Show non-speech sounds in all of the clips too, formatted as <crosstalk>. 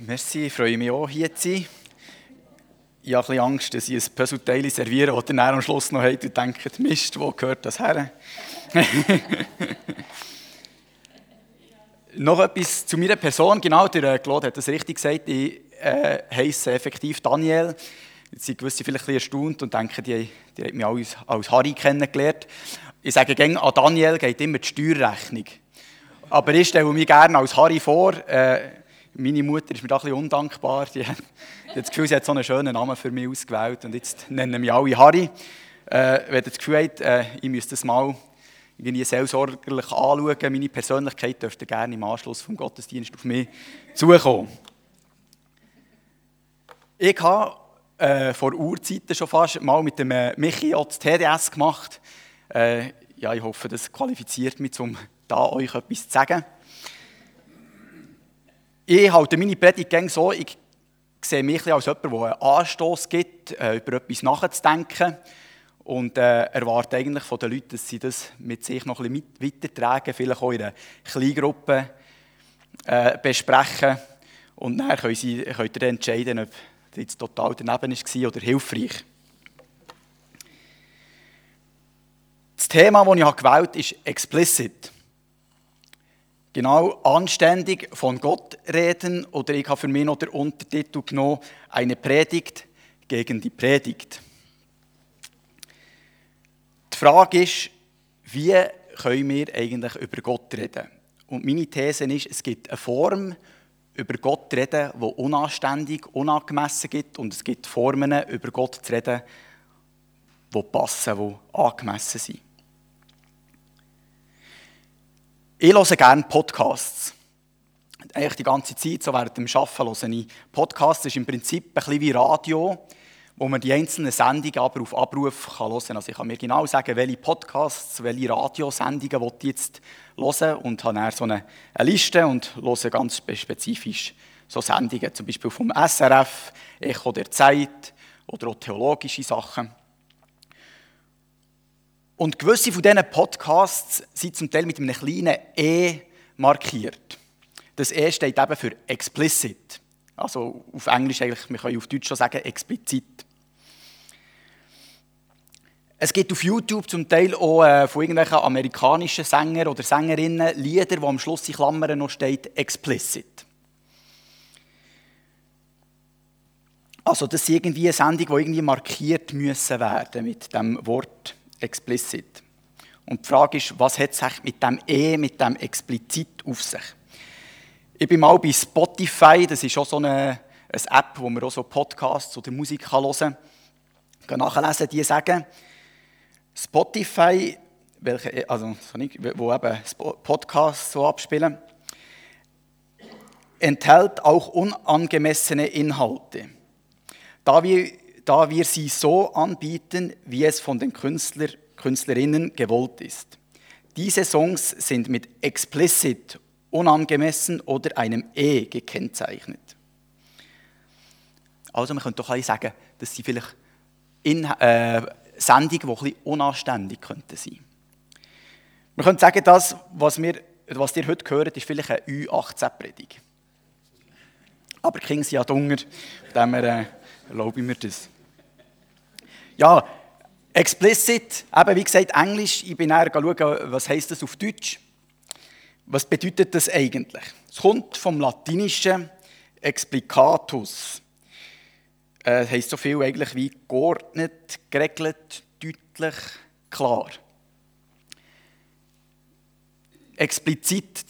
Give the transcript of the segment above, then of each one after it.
Merci, ich freue mich auch, hier zu sein. Ich habe ein bisschen Angst, dass ich ein Puzzleteil serviere, das ihr am Schluss noch habt und denkt, Mist, wo gehört das her? <laughs> noch etwas zu meiner Person. Genau, der äh, Claude hat das richtig gesagt. Ich äh, heiße effektiv Daniel. Jetzt sind gewisse vielleicht ein bisschen erstaunt und denken, die, die haben mich als, als Harry kennengelernt. Ich sage gerne, an Daniel geht immer die Steuerrechnung. Aber ich stelle mich gerne als Harry vor. Äh, meine Mutter ist mir da ein bisschen undankbar. Die hat das Gefühl, sie hat so einen schönen Namen für mich ausgewählt. Und jetzt nennen mich alle Harry. Äh, wenn ihr das Gefühl habt, äh, ich müsste das mal irgendwie seelsorgerlich anschauen, meine Persönlichkeit, dürft ihr gerne im Anschluss vom Gottesdienst auf mich zukommen. Ich habe äh, vor Urzeiten schon fast mal mit dem äh, Michi das TDS gemacht. Äh, ja, ich hoffe, das qualifiziert mich, um da euch etwas zu sagen. Ich halte meine Predigt so, ich sehe mich als jemand, der einen Anstoß gibt, äh, über etwas nachzudenken und äh, erwarte eigentlich von den Leuten, dass sie das mit sich noch ein bisschen weitertragen, vielleicht auch in einer Kleingruppe äh, besprechen und dann können sie, könnt ihr entscheiden, ob das jetzt total daneben war oder hilfreich. Das Thema, das ich gewählt habe, ist explicit. Genau, anständig von Gott reden oder ich habe für mich noch den Untertitel genommen, eine Predigt gegen die Predigt. Die Frage ist, wie können wir eigentlich über Gott reden? Und meine These ist, es gibt eine Form, über Gott zu reden, die unanständig, unangemessen gibt und es gibt Formen, über Gott zu reden, die passen, die angemessen sind. Ich höre gerne Podcasts. Eigentlich die ganze Zeit, so während dem Arbeiten, höre ich Podcasts. Das ist im Prinzip ein bisschen wie Radio, wo man die einzelnen Sendungen aber auf Abruf kann hören kann. Also ich kann mir genau sagen, welche Podcasts, welche Radiosendungen ich jetzt hören und habe dann so eine, eine Liste und höre ganz spezifisch so Sendungen, zum Beispiel vom SRF, Echo der Zeit oder auch theologische Sachen. Und gewisse von diesen Podcasts sind zum Teil mit einem kleinen E markiert. Das E steht eben für explicit. Also auf Englisch eigentlich, wir können auf Deutsch schon sagen, explizit. Es gibt auf YouTube zum Teil auch äh, von irgendwelchen amerikanischen Sängern oder Sängerinnen Lieder, wo am Schluss in Klammern noch steht explicit. Also das ist irgendwie eine Sendung, die irgendwie markiert müssen werden mit dem Wort explicit. Und die Frage ist, was hat es mit dem E, mit dem explizit auf sich? Ich bin mal bei Spotify, das ist auch so eine, eine App, wo man auch so Podcasts oder Musik hören kann. nachlesen, die sagen, Spotify, welche, also, wo eben Podcasts so abspielen, enthält auch unangemessene Inhalte. Da wir da wir sie so anbieten, wie es von den Künstler, Künstlerinnen gewollt ist. Diese Songs sind mit explicit, unangemessen oder einem E gekennzeichnet. Also man könnte doch sagen, dass sie vielleicht in, äh, Sendungen, die ein bisschen unanständig könnten sein. Man könnte sagen, das, was, wir, was ihr heute hört, ist vielleicht eine Ü18-Predigt. Aber Kinder sind ja dunger, von dem äh, erlaube ich mir das. Ja, explicit, eben wie gesagt, Englisch. Ich bin näher schauen, was heißt das auf Deutsch. Was bedeutet das eigentlich? Es kommt vom Latinischen explicatus. Äh, heißt so viel eigentlich wie geordnet, geregelt, deutlich, klar. Explizit,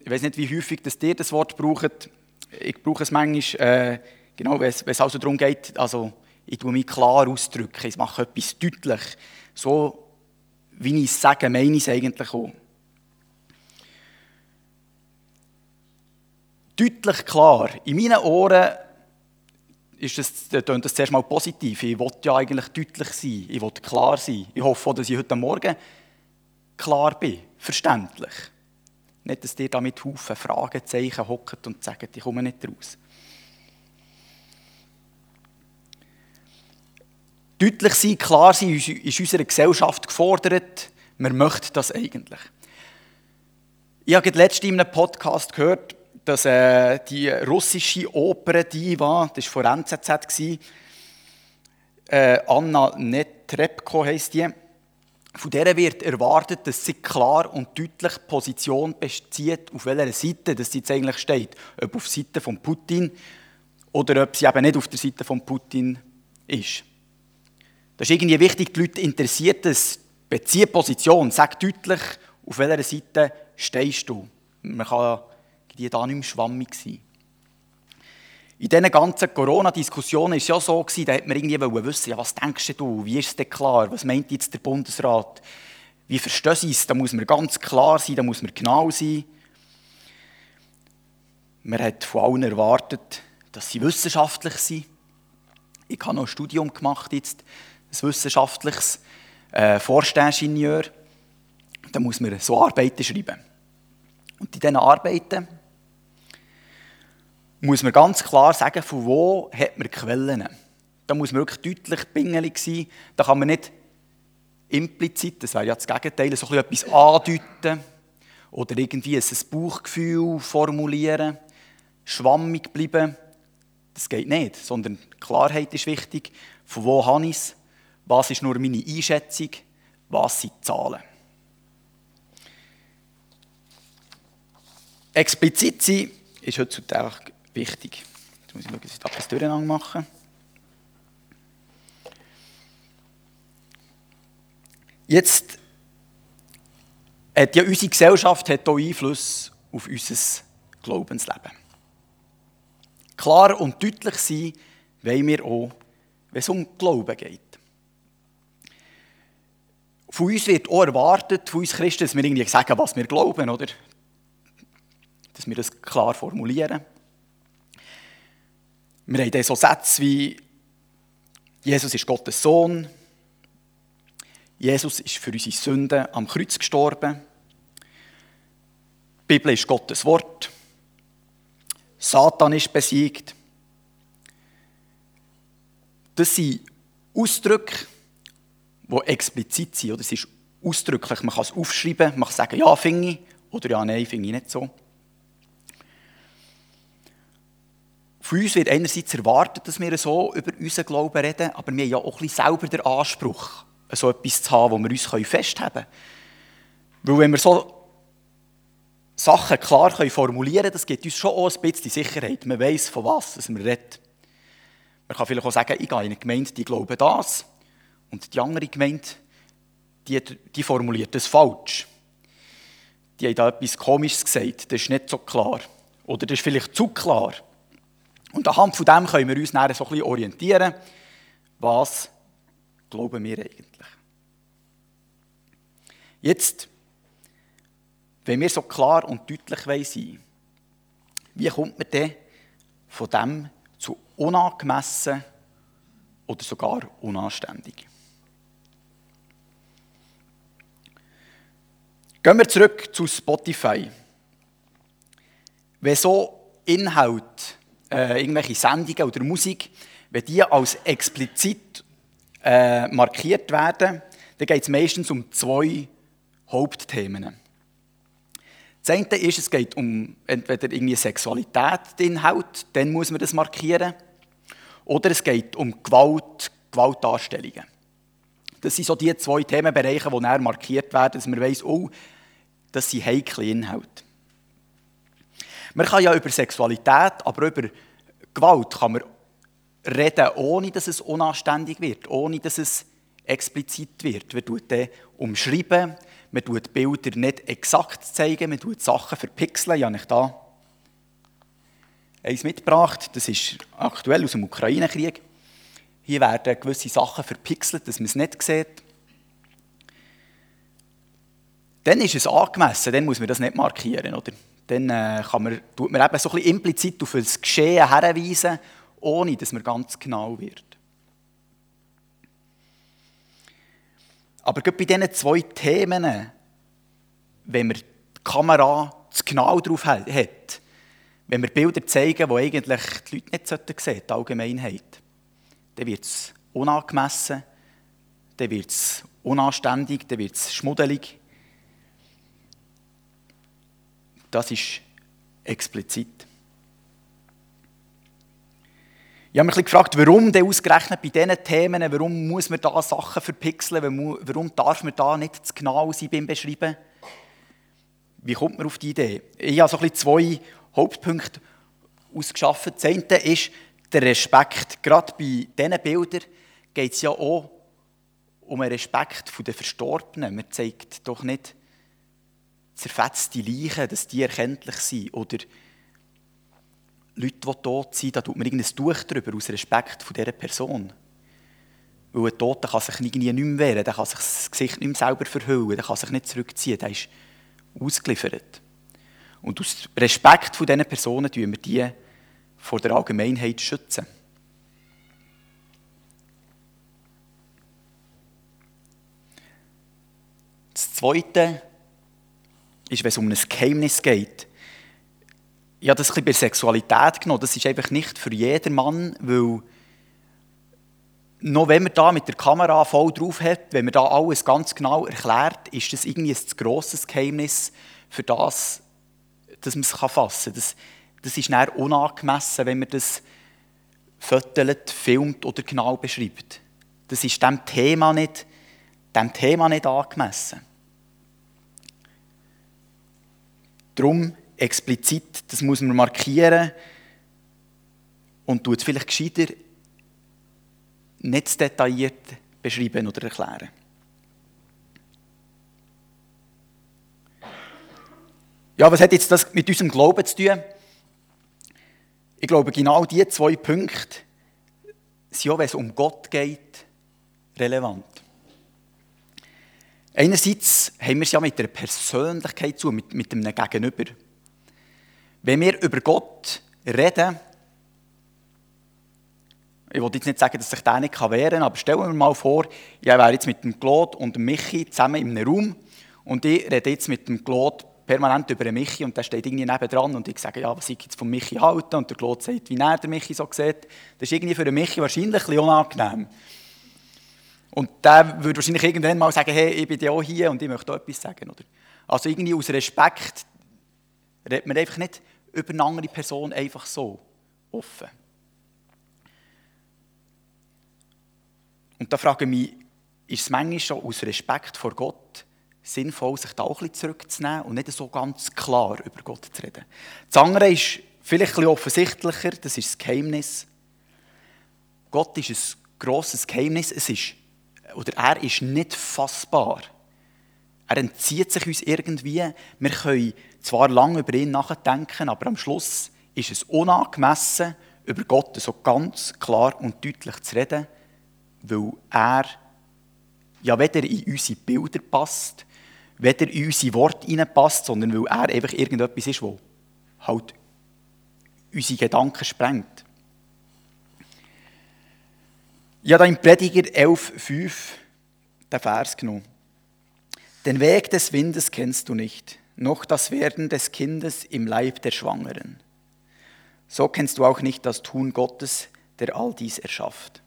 ich weiß nicht, wie häufig dass ihr das Wort braucht. Ich brauche es manchmal, äh, genau, wenn es also darum geht, also ich tue mich klar ausdrücken, ich mache etwas deutlich. So, wie ich es sage, meine ich es eigentlich auch. Deutlich klar. In meinen Ohren ist das, tönt das zuerst mal positiv. Ich will ja eigentlich deutlich sein. Ich will klar sein. Ich hoffe auch, dass ich heute Morgen klar bin. Verständlich. Nicht, dass ihr da mit Haufen Fragezeichen hockt und sagt, ich komme nicht raus. Deutlich sein, klar sein, ist in unserer Gesellschaft gefordert. Man möchte das eigentlich. Ich habe letztens in einem Podcast gehört, dass äh, die russische Oper Diva, das war von NZZ, äh, Anna Netrebko heisst die, von der wird erwartet, dass sie klar und deutlich Position bezieht, auf welcher Seite dass sie jetzt eigentlich steht. Ob auf der Seite von Putin oder ob sie eben nicht auf der Seite von Putin ist. Das ist irgendwie wichtig, die Leute interessiert es. Beziehe Position, sag deutlich, auf welcher Seite stehst du. Man kann die da nicht mehr schwammig sein. In diesen ganzen Corona-Diskussionen war es ja so, da hat man irgendwie wissen, ja, was denkst du, wie ist es denn klar, was meint jetzt der Bundesrat, wie verstehen sie es, da muss man ganz klar sein, da muss man genau sein. Man hat von allen erwartet, dass sie wissenschaftlich sind. Ich habe noch ein Studium gemacht jetzt, ein wissenschaftliches äh, Forstingenieur. Da muss man so Arbeiten schreiben. Und in diesen Arbeiten muss man ganz klar sagen, von wo hat man Quellen. Da muss man wirklich deutlich pingelig sein. Da kann man nicht implizit, das wäre ja das Gegenteil, so etwas andeuten oder irgendwie ein Bauchgefühl formulieren, schwammig bleiben. Das geht nicht, sondern Klarheit ist wichtig. Von wo habe ich es? Was ist nur meine Einschätzung? Was sind die Zahlen? Explizit sein ist heutzutage wichtig. Jetzt muss ich schauen, dass ich da etwas durcheinander mache. Jetzt hat ja unsere Gesellschaft hat auch Einfluss auf unser Glaubensleben. Klar und deutlich sein wollen wir auch, wenn es um Glauben geht. Von uns wird auch erwartet, von uns Christen, dass wir irgendwie sagen, was wir glauben, oder? Dass wir das klar formulieren. Wir haben dann so Sätze wie Jesus ist Gottes Sohn, Jesus ist für unsere Sünden am Kreuz gestorben, die Bibel ist Gottes Wort, Satan ist besiegt. Das sind Ausdrücke, die explizit sind. Oder? Es ist ausdrücklich, man kann es aufschreiben, man kann sagen, ja, finde ich, oder ja, nein, finde ich nicht so. Von uns wird einerseits erwartet, dass wir so über unseren Glauben reden, aber wir haben ja auch ein bisschen selber den Anspruch, so etwas zu haben, wo wir uns festhalten können. Weil wenn wir so Sachen klar formulieren können, das gibt uns schon auch ein bisschen Sicherheit. Man weiß, von was wir reden. Man kann vielleicht auch sagen, ich gehe in eine Gemeinde, die glauben das, und die andere Gemeinde, die, die formuliert das falsch. Die haben da etwas Komisches gesagt, das ist nicht so klar. Oder das ist vielleicht zu klar. Und anhand von dem können wir uns dann so ein bisschen orientieren, was glauben wir eigentlich. Jetzt, wenn wir so klar und deutlich sein wie kommt man denn von dem zu unangemessen oder sogar unanständig? Gehen wir zurück zu Spotify. Wenn so Inhalt äh, irgendwelche Sendungen oder Musik, wenn die als explizit äh, markiert werden, dann geht es meistens um zwei Hauptthemen. Das eine ist, es geht um entweder irgendwie Sexualität, Inhalt, dann muss man das markieren. Oder es geht um Gewalt, Gewaltdarstellungen. Das sind so die zwei Themenbereiche, die näher markiert werden, dass man weiss, oh, das sind heikle Inhalte. Man kann ja über Sexualität, aber über Gewalt kann man reden, ohne dass es unanständig wird, ohne dass es explizit wird. Man tut dann umschreiben, man tut Bilder nicht exakt zeigen, man tut Sachen verpixeln. Habe ich da eins mitgebracht, das ist aktuell aus dem Ukraine-Krieg. Hier werden gewisse Sachen verpixelt, dass man es nicht sieht. Dann ist es angemessen, dann muss man das nicht markieren, oder? dann äh, kann man, tut man eben so ein implizit auf das Geschehen herweisen, ohne dass man ganz genau wird. Aber gerade bei diesen zwei Themen, wenn man die Kamera zu genau drauf hat, wenn wir Bilder zeigen, die eigentlich die Leute nicht sehen sollten, die Allgemeinheit, dann wird es unangemessen, dann wird es unanständig, dann wird es schmuddelig. Das ist explizit. Ich habe mich gefragt, warum denn ausgerechnet bei diesen Themen, warum muss man da Sachen verpixeln, warum darf man da nicht zu genau sein beim Beschreiben? Wie kommt man auf die Idee? Ich habe so ein zwei Hauptpunkte ausgeschaffen. Das eine ist der Respekt. Gerade bei diesen Bildern geht es ja auch um einen Respekt der Verstorbenen. Man zeigt doch nicht zerfetzte Leichen, dass die erkenntlich sind. Oder Leute, die tot sind, da tut man irgendein Tuch drüber, aus Respekt vor dieser Person. Weil ein Toter kann sich irgendwie nicht mehr wehren, der kann sich das Gesicht nicht mehr selber verhüllen, der kann sich nicht zurückziehen, der ist ausgeliefert. Und aus Respekt vor diesen Personen schützen wir die vor der Allgemeinheit schützen. Das Zweite ist, wenn es um ein Geheimnis geht, ich habe das ein bisschen bei Sexualität genommen. Das ist einfach nicht für jeden Mann, weil noch wenn man da mit der Kamera voll drauf hat, wenn man da alles ganz genau erklärt, ist das irgendwie ein zu grosses Geheimnis für das, dass man es fassen kann. Das, das ist dann unangemessen, wenn man das fötelt, filmt oder genau beschreibt. Das ist dem Thema nicht, dem Thema nicht angemessen. Darum explizit, das muss man markieren und tut es vielleicht gescheiter nicht detailliert beschreiben oder erklären. Ja, was hat jetzt das mit unserem Glauben zu tun? Ich glaube, genau diese zwei Punkte sind auch, wenn es um Gott geht, relevant. Einerseits haben wir es ja mit der Persönlichkeit zu, mit, mit einem Gegenüber. Wenn wir über Gott reden, ich will jetzt nicht sagen, dass sich der nicht wehren kann, aber stellen wir mal vor, ich wäre jetzt mit dem Claude und dem Michi zusammen in einem Raum und ich rede jetzt mit dem Claude permanent über den Michi und der steht irgendwie nebendran und ich sage, ja, was ich jetzt vom Michi halte und der Claude sagt, wie er den Michi so sieht. Das ist irgendwie für den Michi wahrscheinlich ein bisschen unangenehm. Und der würde wahrscheinlich irgendwann mal sagen, hey, ich bin ja auch hier und ich möchte auch etwas sagen. Oder? Also irgendwie aus Respekt redet man einfach nicht über eine andere Person einfach so offen. Und da frage ich mich, ist es manchmal schon aus Respekt vor Gott sinnvoll, sich da auch ein bisschen zurückzunehmen und nicht so ganz klar über Gott zu reden? Das andere ist vielleicht ein bisschen offensichtlicher, das ist das Geheimnis. Gott ist ein grosses Geheimnis, es ist, oder er ist nicht fassbar. Er entzieht sich uns irgendwie. Wir können zwar lange über ihn nachdenken, aber am Schluss ist es unangemessen, über Gott so ganz klar und deutlich zu reden, weil er ja weder in unsere Bilder passt, weder in unsere Worte hineinpasst, sondern weil er einfach irgendetwas ist, wo halt unsere Gedanken sprengt. Ich habe da im Prediger 11,5 den Vers genommen. Den Weg des Windes kennst du nicht, noch das Werden des Kindes im Leib der Schwangeren. So kennst du auch nicht das Tun Gottes, der all dies erschafft.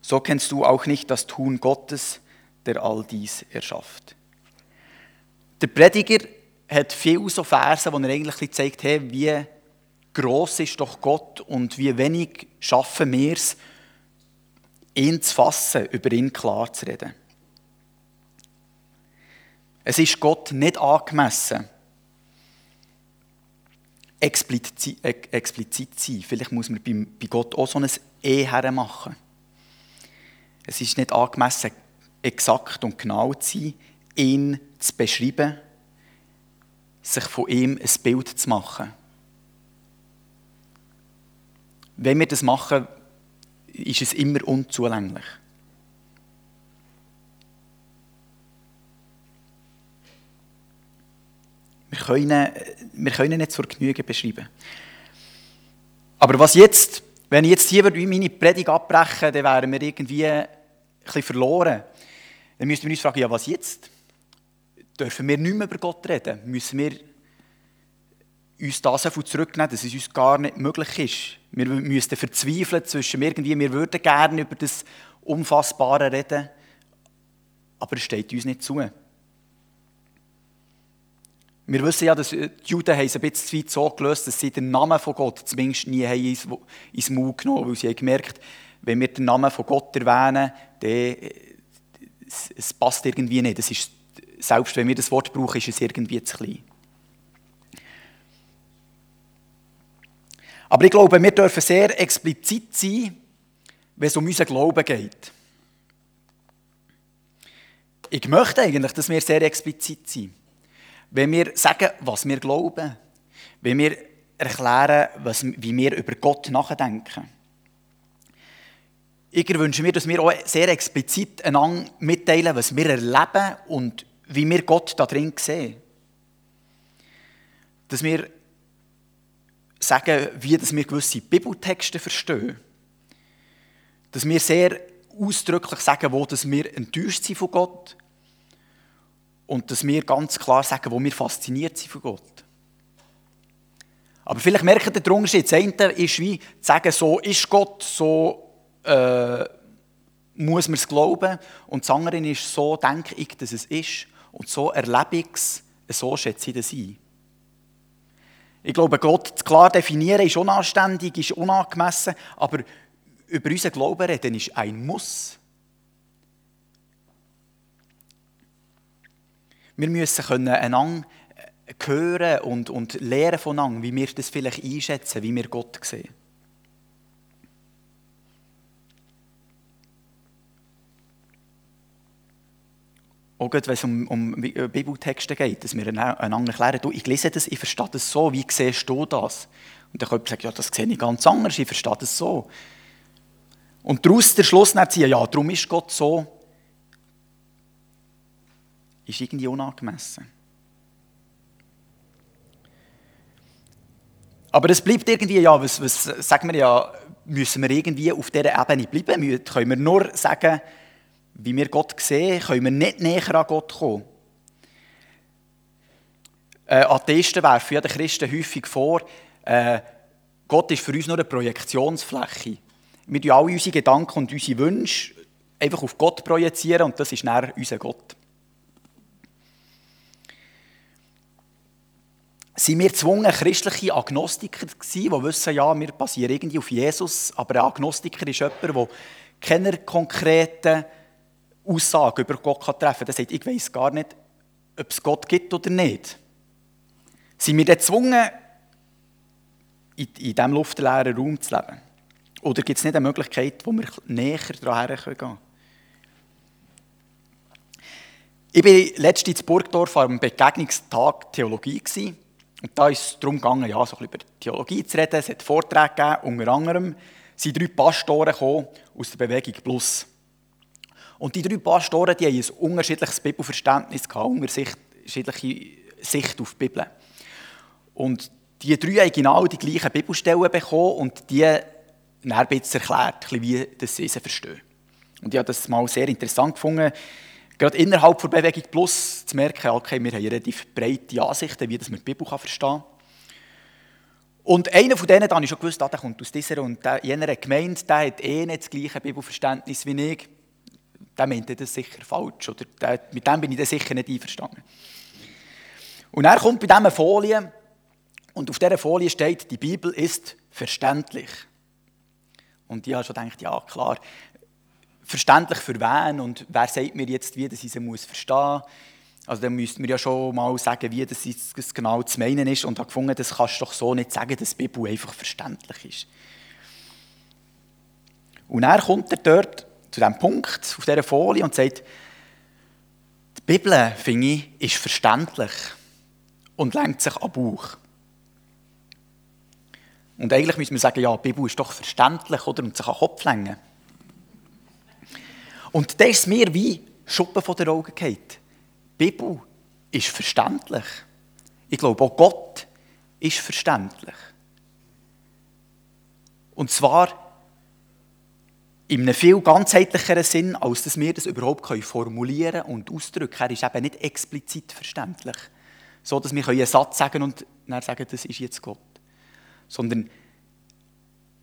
So kennst du auch nicht das Tun Gottes, der all dies erschafft. Der Prediger hat viele so Verse, wo er eigentlich zeigt, hey, wie groß ist doch Gott und wie wenig schaffen wir es, ihn zu fassen, über ihn klar zu reden. Es ist Gott nicht angemessen, explizit, explizit zu sein. Vielleicht muss man bei Gott auch so ein E hermachen. Es ist nicht angemessen, exakt und genau zu sein, ihn zu beschreiben, sich von ihm ein Bild zu machen. Wenn wir das machen, ist es immer unzulänglich. Wir können, wir können nicht zur Genüge beschreiben. Aber was jetzt, wenn ich jetzt hier meine Predigt abbrechen dann wären wir irgendwie ein bisschen verloren. Dann müssten wir uns fragen, ja, was jetzt? Dürfen wir nicht mehr über Gott reden? Müssen wir uns das so zurücknehmen, dass es uns gar nicht möglich ist? Wir müssten verzweifeln zwischen irgendwie, wir würden gerne über das Unfassbare reden, aber es steht uns nicht zu. Wir wissen ja, dass die Juden es ein bisschen weit so gelöst dass sie den Namen von Gott zumindest nie haben ins, ins Maul genommen haben, weil sie haben gemerkt wenn wir den Namen von Gott erwähnen, dann es, es passt irgendwie nicht. Es ist, selbst wenn wir das Wort brauchen, ist es irgendwie zu klein. Aber ich glaube, wir dürfen sehr explizit sein, wenn es um unseren Glauben geht. Ich möchte eigentlich, dass wir sehr explizit sind. Wenn wir sagen, was wir glauben, wenn wir erklären, was, wie wir über Gott nachdenken. Ich wünsche mir, dass wir auch sehr explizit einander mitteilen, was wir erleben und wie wir Gott da drin sehen. Dass wir sagen, wie wir gewisse Bibeltexte verstehen. Dass wir sehr ausdrücklich sagen, wo wir enttäuscht sind von Gott. Und dass wir ganz klar sagen, wo wir fasziniert sind von Gott. Aber vielleicht merkt ihr den Unterschied. Das eine ist wie zu sagen, so ist Gott, so äh, muss man es glauben. Und das andere ist, so denke ich, dass es ist. Und so erlebe ich es, so schätze ich das ein. Ich glaube, Gott klar definieren ist unanständig, ist unangemessen, aber über unseren Glauben reden ist ein Muss. Wir müssen können einander hören und, und lernen voneinander, wie wir das vielleicht einschätzen, wie wir Gott sehen. Auch wenn es um, um äh, Bibeltexte geht, dass wir einander erklären, du, ich lese das, ich verstehe das so, wie siehst du das? Und dann könnte sagen, ja, das sehe ich ganz anders, ich verstehe das so. Und daraus der Schluss ziehen, ja, darum ist Gott so, ist irgendwie unangemessen. Aber es bleibt irgendwie, ja, was, was sagen wir ja, müssen wir irgendwie auf dieser Ebene bleiben? Können wir nur sagen, wie wir Gott sehen, können wir nicht näher an Gott kommen. Äh, Atheisten werfen ja den Christen häufig vor, äh, Gott ist für uns nur eine Projektionsfläche. Wir tun alle unsere Gedanken und unsere Wünsche einfach auf Gott projizieren und das ist näher unser Gott. Sind wir gezwungen, christliche Agnostiker zu sein, die wissen, ja, wir basieren irgendwie auf Jesus, aber ein Agnostiker ist jemand, der keine konkreten Aussage über Gott treffen kann. Der sagt, ich weiß gar nicht, ob es Gott gibt oder nicht. Sind wir dann gezwungen, in, in diesem luftleeren Raum zu leben? Oder gibt es nicht eine Möglichkeit, wo wir näher daran gehen können? Ich war letztens in Burgdorf am Begegnungstag Theologie. Und da ist es darum gegangen, ja, so ein über Theologie zu reden. Es hat Vorträge gegeben, unter anderem sind drei Pastoren aus der Bewegung Plus. Und die drei Pastoren die haben ein unterschiedliches Bibelverständnis, gehabt, unterschiedliche Sicht auf die Bibel. Und die drei haben genau die gleichen Bibelstellen bekommen und die dann ein bisschen erklärt, wie sie sie verstehen. Und ich habe das mal sehr interessant gefunden, gerade innerhalb der Bewegung Plus zu merken, okay, wir haben relativ breite Ansichten, wie das man die Bibel verstehen kann. Und einer von denen, da habe ich schon gewusst, ah, der kommt aus dieser und jener Gemeinde, der hat eh nicht das gleiche Bibelverständnis wie ich der meint das sicher falsch. Oder der, mit dem bin ich dann sicher nicht einverstanden. Und er kommt bei dieser Folie und auf dieser Folie steht, die Bibel ist verständlich. Und ich habe schon gedacht, ja klar, verständlich für wen und wer sagt mir jetzt, wie das ich sie muss verstehen Also dann müssten wir ja schon mal sagen, wie das, genau zu meinen ist. Und habe gefunden, das kannst du doch so nicht sagen, dass die Bibel einfach verständlich ist. Und er kommt dort zu diesem Punkt auf dieser Folie und sagt, die Bibel, finde ich, ist verständlich und lenkt sich an Bauch. Und eigentlich müssen wir sagen, ja, die Bibel ist doch verständlich oder, und sich an den Kopf lenken. Und das ist mir wie Schuppen von den Augen geht. Die Bibel ist verständlich. Ich glaube, auch Gott ist verständlich. Und zwar in einem viel ganzheitlicheren Sinn, als dass wir das überhaupt formulieren und ausdrücken können. Er ist eben nicht explizit verständlich. So, dass wir einen Satz sagen und dann sagen, das ist jetzt Gott. Sondern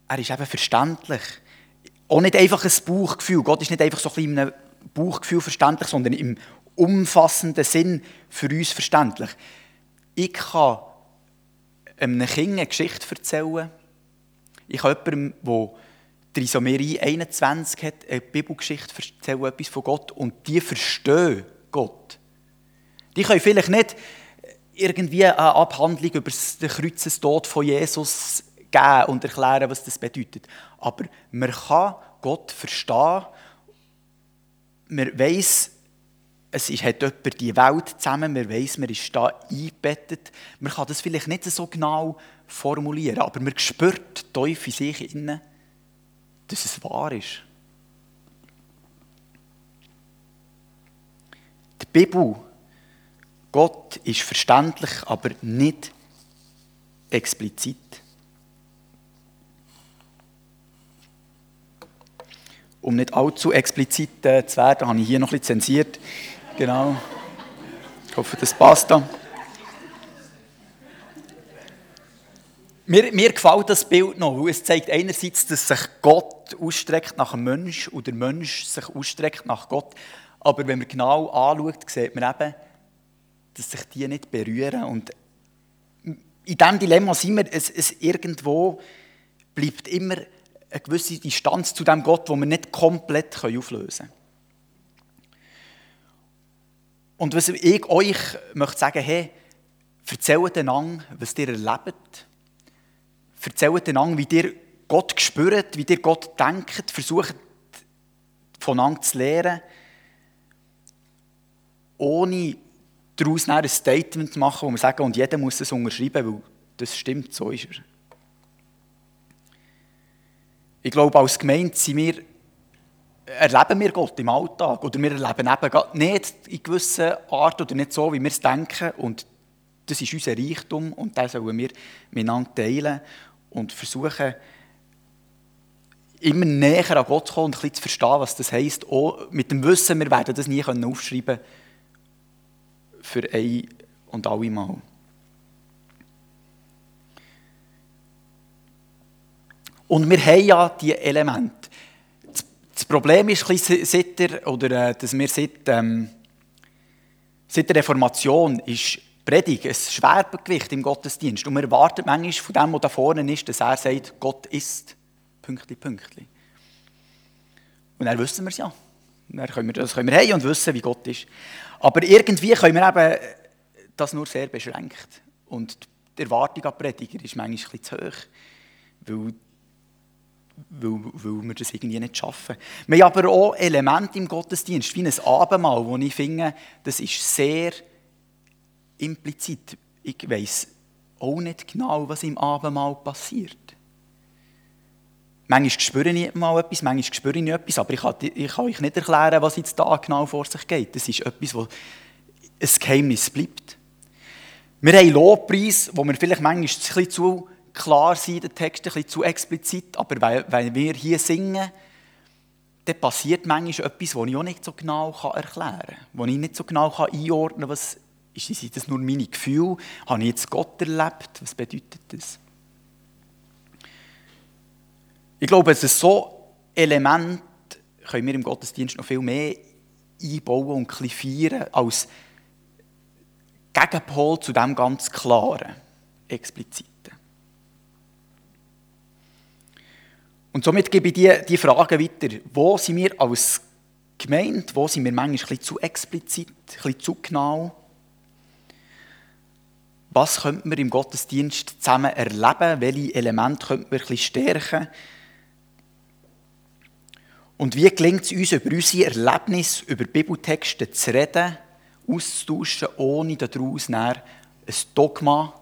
er ist eben verständlich. Auch nicht einfach ein Bauchgefühl. Gott ist nicht einfach so ein bisschen in Bauchgefühl verständlich, sondern im umfassenden Sinn für uns verständlich. Ich kann einem Kind eine Geschichte erzählen. Ich kann jemandem, der Trisomerie 21 hat, eine Bibelgeschichte erzählen, etwas von Gott, und die verstehen Gott. Die können vielleicht nicht irgendwie eine Abhandlung über den Kreuzestod von Jesus geben und erklären, was das bedeutet. Aber man kann Gott verstehen. Man weiß, es hat jemand die Welt zusammen, man weiß, man ist da eingebettet. Man kann das vielleicht nicht so genau formulieren, aber man spürt tief in sich innen, dass es wahr ist. Die Bibel, Gott ist verständlich, aber nicht explizit. Um nicht allzu explizit äh, zu werden, habe ich hier noch ein bisschen zensiert. Genau. Ich hoffe, das passt dann. Mir, mir gefällt das Bild noch, weil es zeigt einerseits, dass sich Gott ausstreckt nach dem Mensch und der Mensch sich ausstreckt nach Gott. Aber wenn man genau anschaut, sieht man eben, dass sich die nicht berühren. Und in diesem Dilemma sind wir, es, es irgendwo bleibt immer eine gewisse Distanz zu dem Gott, wo wir nicht komplett auflösen können. Und was ich euch möchte sagen, hey, erzählt einander, was ihr erlebt. Erzählt einander, wie ihr Gott spürt, wie ihr Gott denkt. Versucht, voneinander zu lernen. Ohne daraus ein Statement zu machen, wo wir sagen, und jeder muss es unterschreiben, weil das stimmt, so ist er. Ich glaube, als Gemeinde sind wir erleben wir Gott im Alltag oder wir erleben eben nicht in gewisser Art oder nicht so, wie wir es denken und das ist unser Reichtum und das sollen wir miteinander teilen und versuchen, immer näher an Gott zu kommen und ein bisschen zu verstehen, was das heisst. Auch mit dem Wissen, wir werden das nie aufschreiben können für ein und alle Mal. Und wir haben ja diese Elemente. Das Problem ist, seit der, oder, äh, dass wir seit, ähm, seit der Reformation ist Predigt ein Schwergewicht im Gottesdienst. Und wir erwarten manchmal von dem, der da vorne ist, dass er sagt, Gott ist. Pünktli, Pünktli. Und dann wissen wir es ja. Dann können wir, das können wir haben und wissen, wie Gott ist. Aber irgendwie können wir eben das nur sehr beschränkt. Und die Erwartung an Prediger ist manchmal bisschen zu hoch. Weil weil, weil wir das irgendwie nicht schaffen. Wir haben aber auch Elemente im Gottesdienst, wie ein Abendmahl, wo ich finde, das ist sehr implizit. Ich weiß auch nicht genau, was im Abendmahl passiert. Manchmal spüre ich mal etwas, manchmal spüre ich nicht etwas, aber ich kann, ich kann euch nicht erklären, was jetzt da genau vor sich geht. Das ist etwas, wo ein Geheimnis bleibt. Wir haben Lobpreis, wo wir vielleicht manchmal ein bisschen zu klar sein, der Text ein bisschen zu explizit, aber weil wir hier singen, dann passiert manchmal etwas, das ich auch nicht so genau erklären kann, wo ich nicht so genau einordnen kann, was ist sind das nur meine Gefühle, habe ich jetzt Gott erlebt, was bedeutet das? Ich glaube, es ist so Element können wir im Gottesdienst noch viel mehr einbauen und feiern als Gegenpol zu dem ganz Klaren, explizit. Und somit gebe ich die, die Frage weiter. Wo sind wir als Gemeinde, wo sind wir manchmal ein bisschen zu explizit, ein bisschen zu genau? Was könnte man im Gottesdienst zusammen erleben? Welche Elemente könnte man ein stärken? Und wie gelingt es uns, über unsere Erlebnisse, über Bibeltexte zu reden, auszutauschen, ohne daraus ein Dogma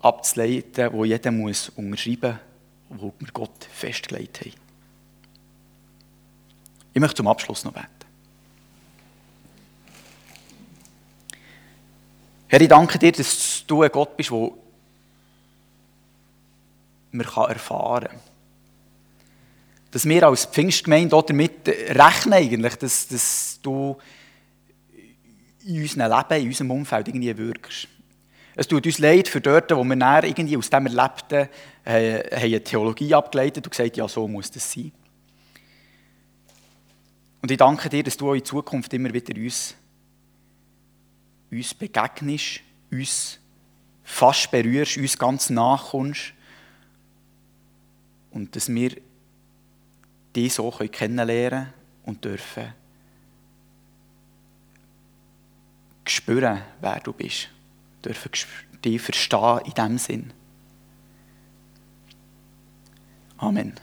abzuleiten, das jeder muss unterschreiben muss? wo wir Gott festgelegt haben. Ich möchte zum Abschluss noch beten. Herr, ich danke dir, dass du ein Gott bist, der man erfahren kann. Dass wir als Pfingstgemeinde damit rechnen, eigentlich, dass, dass du in unserem Leben, in unserem Umfeld irgendwie wirkst. Es tut uns leid für dort, wo wir näher irgendwie aus dem Erlebten äh, eine Theologie abgeleitet und gesagt, ja, so muss das sein. Und ich danke dir, dass du auch in Zukunft immer wieder uns, uns begegnest, uns fast berührst, uns ganz nachkommst und dass wir dich so kennenlernen und dürfen spüren, wer du bist. Dürfen dich verstehen in diesem Sinn. Amen.